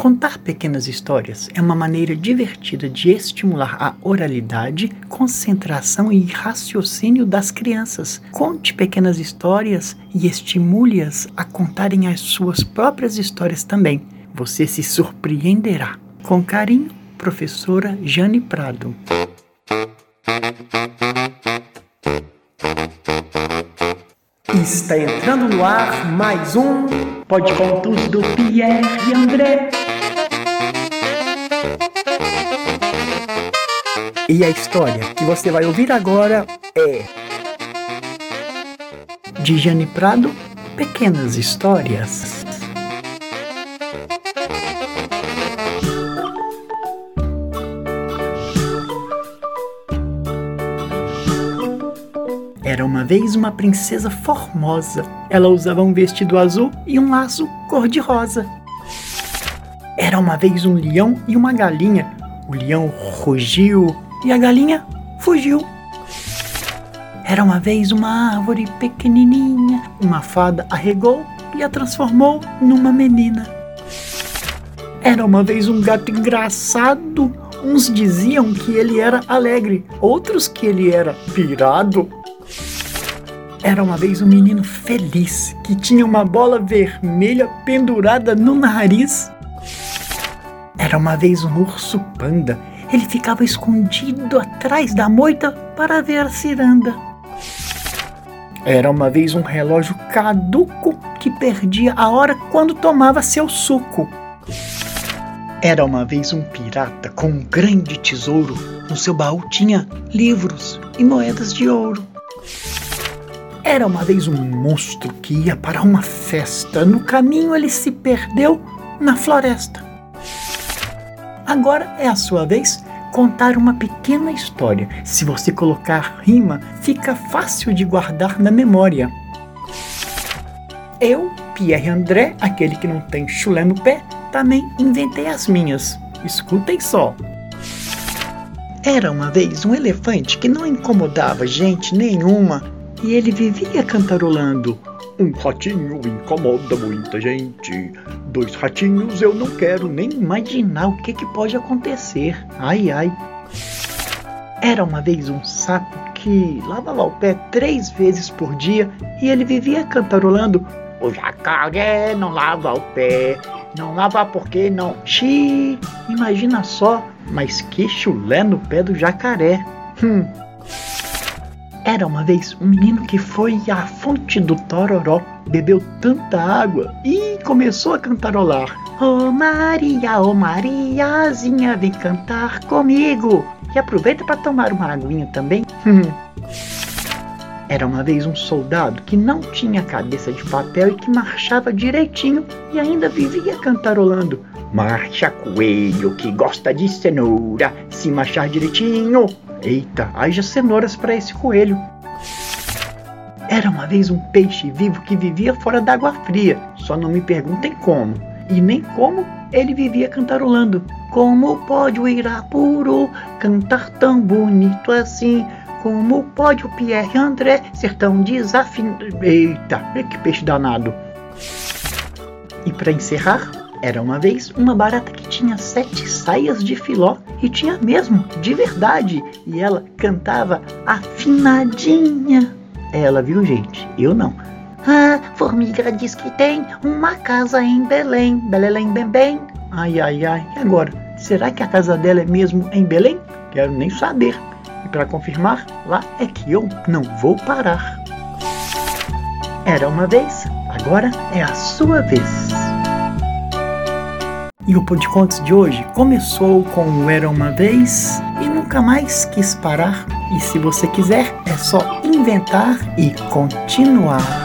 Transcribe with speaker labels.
Speaker 1: Contar pequenas histórias é uma maneira divertida de estimular a oralidade, concentração e raciocínio das crianças. Conte pequenas histórias e estimule-as a contarem as suas próprias histórias também. Você se surpreenderá. Com carinho, professora Jane Prado. Está entrando no ar mais um Contos do Pierre e André. E a história que você vai ouvir agora é de Jane Prado, Pequenas Histórias. Era uma vez uma princesa formosa. Ela usava um vestido azul e um laço cor-de-rosa. Era uma vez um leão e uma galinha. O leão rugiu e a galinha fugiu. Era uma vez uma árvore pequenininha, uma fada arregou e a transformou numa menina. Era uma vez um gato engraçado. Uns diziam que ele era alegre, outros que ele era pirado. Era uma vez um menino feliz que tinha uma bola vermelha pendurada no nariz. Era uma vez um urso panda ele ficava escondido atrás da moita para ver a ciranda. Era uma vez um relógio caduco que perdia a hora quando tomava seu suco. Era uma vez um pirata com um grande tesouro. No seu baú tinha livros e moedas de ouro. Era uma vez um monstro que ia para uma festa. No caminho ele se perdeu na floresta. Agora é a sua vez contar uma pequena história. Se você colocar rima, fica fácil de guardar na memória. Eu, Pierre André, aquele que não tem chulé no pé, também inventei as minhas. Escutem só. Era uma vez um elefante que não incomodava gente nenhuma e ele vivia cantarolando. Um ratinho incomoda muita gente. Dois ratinhos eu não quero nem imaginar o que, que pode acontecer. Ai ai. Era uma vez um sapo que lavava o pé três vezes por dia e ele vivia cantarolando: O jacaré não lava o pé, não lava porque não. Xiii, imagina só, mas que chulé no pé do jacaré. Hum. Era uma vez um menino que foi à fonte do Tororó, bebeu tanta água e começou a cantarolar. Oh Maria, oh Mariazinha, vem cantar comigo. E aproveita para tomar uma aguinha também. Era uma vez um soldado que não tinha cabeça de papel e que marchava direitinho e ainda vivia cantarolando. Marcha coelho que gosta de cenoura, se marchar direitinho, Eita, haja cenouras para esse coelho. Era uma vez um peixe vivo que vivia fora d'água fria. Só não me perguntem como. E nem como ele vivia cantarolando. Como pode o Irapuru cantar tão bonito assim? Como pode o Pierre André ser tão desafinado? Eita, que peixe danado. E para encerrar, era uma vez uma barata que tinha sete saias de filó e tinha mesmo, de verdade, e ela cantava afinadinha. Ela, viu, gente? Eu não. A formiga diz que tem uma casa em Belém, Belém, bem, bem. Ai, ai, ai. E agora? Será que a casa dela é mesmo em Belém? Quero nem saber. E para confirmar, lá é que eu não vou parar. Era uma vez, agora é a sua vez. E o Pão de Contos de hoje começou com Era Uma Vez e nunca mais quis parar. E se você quiser, é só inventar e continuar.